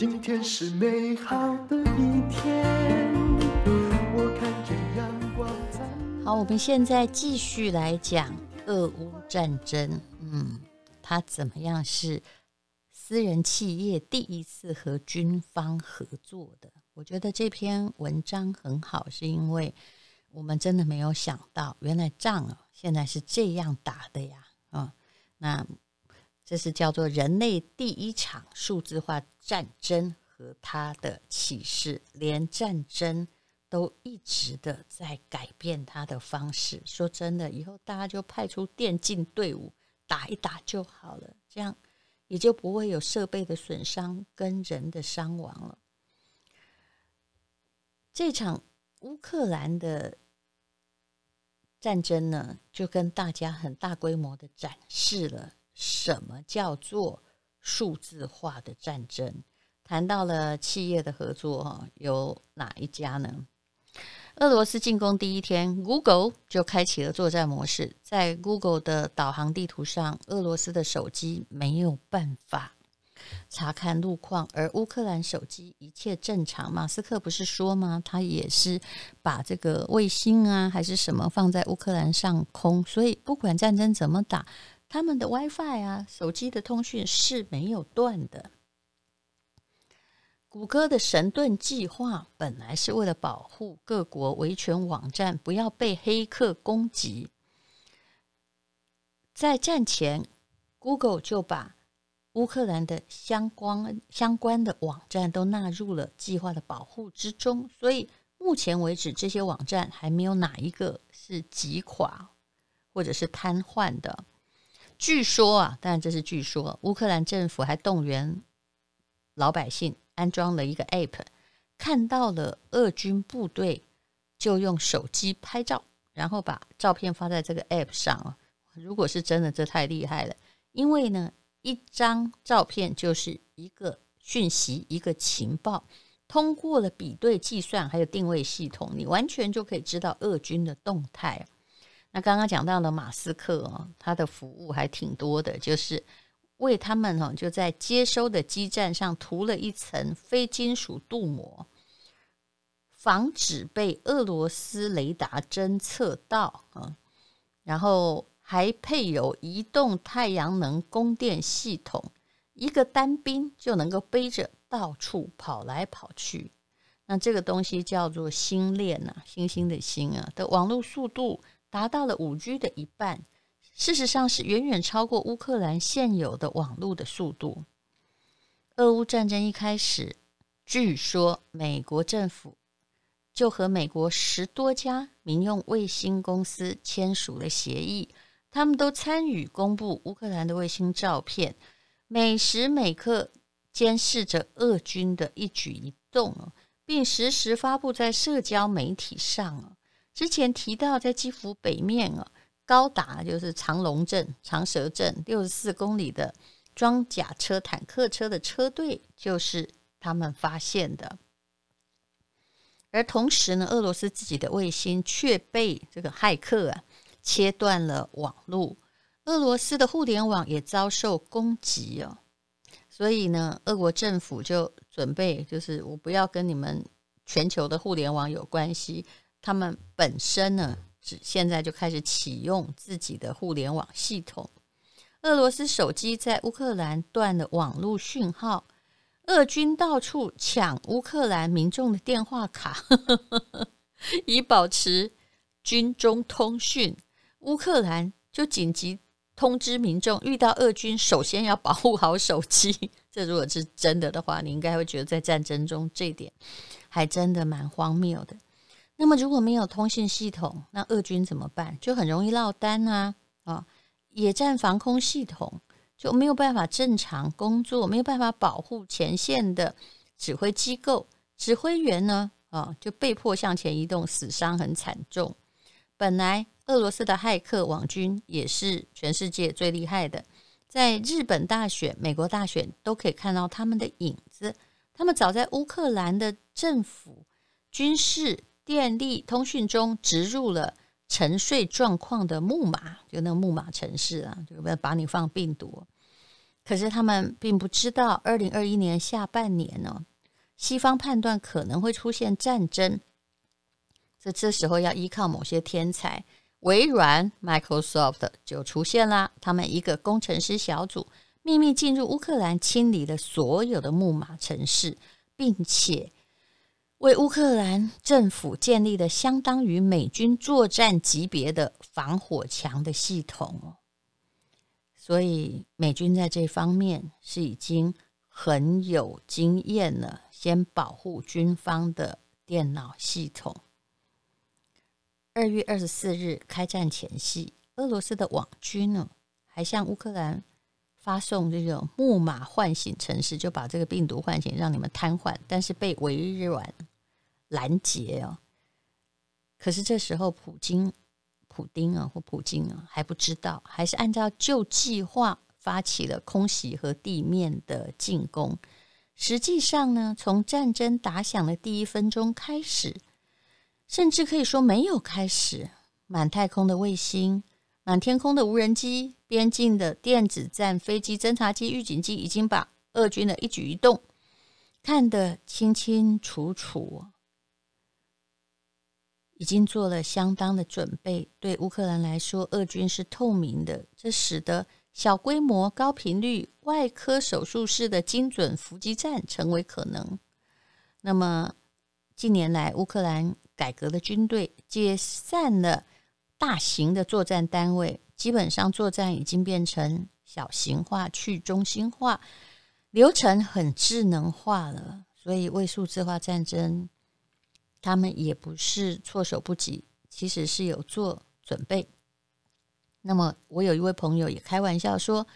今天是美好的一天，我看见阳光灿烂。好，我们现在继续来讲俄乌战争。嗯，它怎么样是私人企业第一次和军方合作的？我觉得这篇文章很好，是因为我们真的没有想到，原来仗啊现在是这样打的呀！啊、嗯，那。这是叫做人类第一场数字化战争和它的启示，连战争都一直的在改变它的方式。说真的，以后大家就派出电竞队伍打一打就好了，这样也就不会有设备的损伤跟人的伤亡了。这场乌克兰的战争呢，就跟大家很大规模的展示了。什么叫做数字化的战争？谈到了企业的合作，哈，有哪一家呢？俄罗斯进攻第一天，Google 就开启了作战模式。在 Google 的导航地图上，俄罗斯的手机没有办法查看路况，而乌克兰手机一切正常。马斯克不是说吗？他也是把这个卫星啊，还是什么放在乌克兰上空，所以不管战争怎么打。他们的 WiFi 啊，手机的通讯是没有断的。谷歌的神盾计划本来是为了保护各国维权网站不要被黑客攻击，在战前，Google 就把乌克兰的相关相关的网站都纳入了计划的保护之中，所以目前为止，这些网站还没有哪一个是击垮或者是瘫痪的。据说啊，当然这是据说，乌克兰政府还动员老百姓安装了一个 App，看到了俄军部队就用手机拍照，然后把照片发在这个 App 上。如果是真的，这太厉害了，因为呢，一张照片就是一个讯息，一个情报，通过了比对计算还有定位系统，你完全就可以知道俄军的动态。那刚刚讲到了马斯克哦，他的服务还挺多的，就是为他们哦，就在接收的基站上涂了一层非金属镀膜，防止被俄罗斯雷达侦测到啊。然后还配有移动太阳能供电系统，一个单兵就能够背着到处跑来跑去。那这个东西叫做星链啊，星星的星啊的网络速度。达到了五 G 的一半，事实上是远远超过乌克兰现有的网络的速度。俄乌战争一开始，据说美国政府就和美国十多家民用卫星公司签署了协议，他们都参与公布乌克兰的卫星照片，每时每刻监视着俄军的一举一动，并实时发布在社交媒体上。之前提到，在基辅北面啊，高达就是长龙镇、长蛇镇六十四公里的装甲车、坦克车的车队，就是他们发现的。而同时呢，俄罗斯自己的卫星却被这个骇客啊切断了网路，俄罗斯的互联网也遭受攻击哦。所以呢，俄国政府就准备，就是我不要跟你们全球的互联网有关系。他们本身呢，只现在就开始启用自己的互联网系统。俄罗斯手机在乌克兰断了网络讯号，俄军到处抢乌克兰民众的电话卡，呵呵以保持军中通讯。乌克兰就紧急通知民众，遇到俄军，首先要保护好手机。这如果是真的的话，你应该会觉得在战争中这一点还真的蛮荒谬的。那么如果没有通信系统，那俄军怎么办？就很容易落单啊！啊，野战防空系统就没有办法正常工作，没有办法保护前线的指挥机构，指挥员呢啊就被迫向前移动，死伤很惨重。本来俄罗斯的骇客网军也是全世界最厉害的，在日本大选、美国大选都可以看到他们的影子。他们早在乌克兰的政府、军事。电力通讯中植入了沉睡状况的木马，就那个木马城市啊，就要把你放病毒。可是他们并不知道，二零二一年下半年呢，西方判断可能会出现战争，这这时候要依靠某些天才，微软 Microsoft 就出现了，他们一个工程师小组秘密进入乌克兰，清理了所有的木马城市，并且为乌克兰政府建立了相当于美军作战级别的防火墙的系统。所以美军在这方面是已经很有经验了，先保护军方的电脑系统。二月二十四日开战前夕，俄罗斯的网军呢，还向乌克兰发送这种木马唤醒程式，就把这个病毒唤醒，让你们瘫痪，但是被微软拦截哦。可是这时候普京。普丁啊，或普京啊，还不知道，还是按照旧计划发起了空袭和地面的进攻。实际上呢，从战争打响的第一分钟开始，甚至可以说没有开始，满太空的卫星、满天空的无人机、边境的电子战、飞机、侦察机、预警机，已经把俄军的一举一动看得清清楚楚。已经做了相当的准备。对乌克兰来说，俄军是透明的，这使得小规模、高频率、外科手术式的精准伏击战成为可能。那么，近年来乌克兰改革的军队解散了大型的作战单位，基本上作战已经变成小型化、去中心化，流程很智能化了。所以，为数字化战争。他们也不是措手不及，其实是有做准备。那么，我有一位朋友也开玩笑说，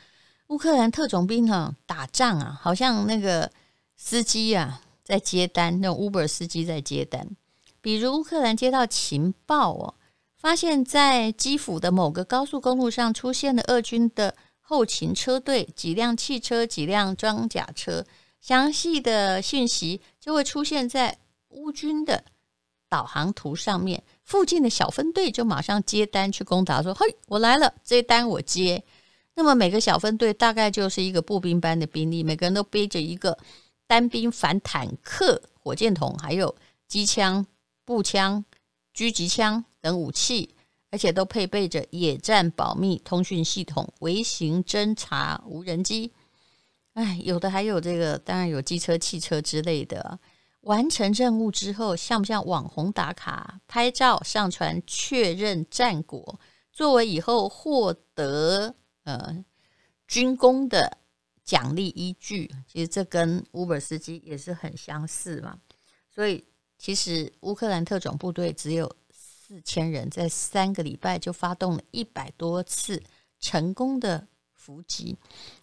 乌克兰特种兵哈打仗啊，好像那个司机啊在接单，那 Uber 司机在接单。比如乌克兰接到情报哦，发现在基辅的某个高速公路上出现了俄军的后勤车队，几辆汽车、几辆装甲车，详细的信息就会出现在乌军的。导航图上面，附近的小分队就马上接单去攻打，说：“嘿，我来了，这单我接。”那么每个小分队大概就是一个步兵班的兵力，每个人都背着一个单兵反坦克火箭筒，还有机枪、步枪、狙击枪等武器，而且都配备着野战保密通讯系统、微型侦察无人机。哎，有的还有这个，当然有机车、汽车之类的。完成任务之后，像不像网红打卡、拍照、上传、确认战果，作为以后获得呃军功的奖励依据？其实这跟 Uber 司机也是很相似嘛。所以，其实乌克兰特种部队只有四千人，在三个礼拜就发动了一百多次成功的伏击。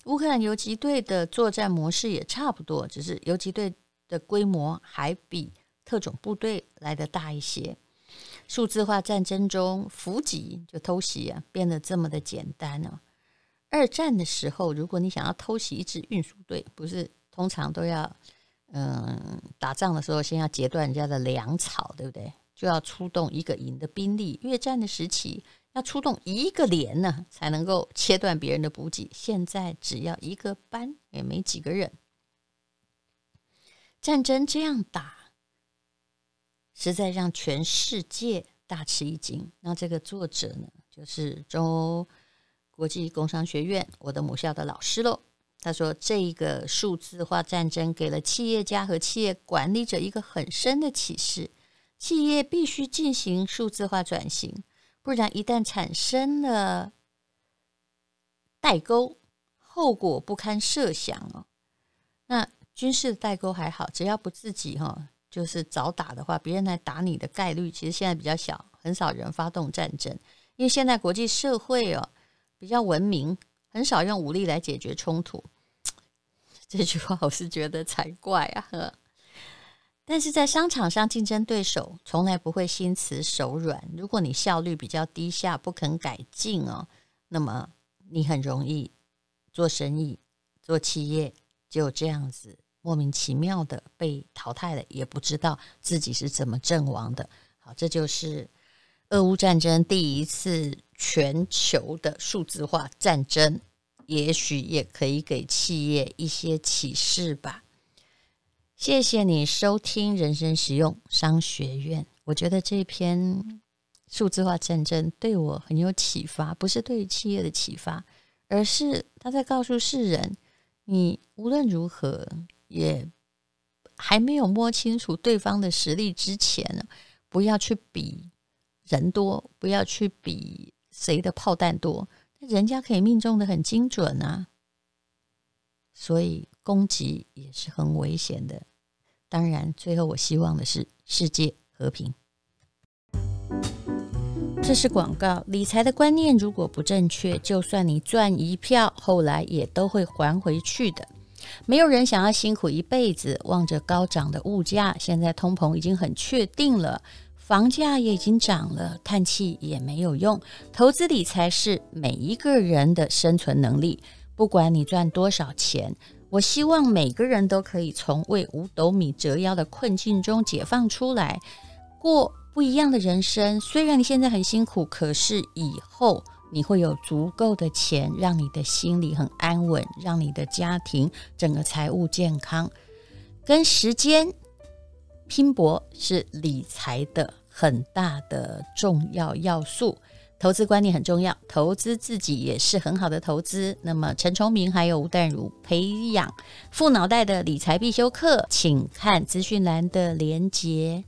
乌克兰游击队的作战模式也差不多，只是游击队。的规模还比特种部队来得大一些。数字化战争中，伏击就偷袭啊，变得这么的简单呢。二战的时候，如果你想要偷袭一支运输队，不是通常都要嗯打仗的时候先要截断人家的粮草，对不对？就要出动一个营的兵力。越战的时期要出动一个连呢，才能够切断别人的补给。现在只要一个班，也没几个人。战争这样打，实在让全世界大吃一惊。那这个作者呢，就是中欧国际工商学院我的母校的老师喽。他说，这一个数字化战争给了企业家和企业管理者一个很深的启示：企业必须进行数字化转型，不然一旦产生了代沟，后果不堪设想哦。那。军事代沟还好，只要不自己哈，就是早打的话，别人来打你的概率其实现在比较小，很少人发动战争，因为现在国际社会哦比较文明，很少用武力来解决冲突。这句话我是觉得才怪啊！但是在商场上，竞争对手从来不会心慈手软。如果你效率比较低下，不肯改进哦，那么你很容易做生意、做企业就这样子。莫名其妙的被淘汰了，也不知道自己是怎么阵亡的。好，这就是俄乌战争第一次全球的数字化战争也许也可以给企业一些启示吧。谢谢你收听人生实用商学院。我觉得这篇数字化战争对我很有启发，不是对于企业的启发，而是他在告诉世人：你无论如何也还没有摸清楚对方的实力之前，不要去比人多，不要去比谁的炮弹多，人家可以命中得很精准啊。所以攻击也是很危险的。当然，最后我希望的是世界和平。这是广告。理财的观念如果不正确，就算你赚一票，后来也都会还回去的。没有人想要辛苦一辈子，望着高涨的物价，现在通膨已经很确定了，房价也已经涨了，叹气也没有用。投资理财是每一个人的生存能力，不管你赚多少钱。我希望每个人都可以从为五斗米折腰的困境中解放出来，过不一样的人生。虽然你现在很辛苦，可是以后你会有足够的钱，让你的心里很安稳，让你的家庭整个财务健康。跟时间拼搏是理财的很大的重要要素。投资观念很重要，投资自己也是很好的投资。那么陈崇明还有吴淡如培养富脑袋的理财必修课，请看资讯栏的连结。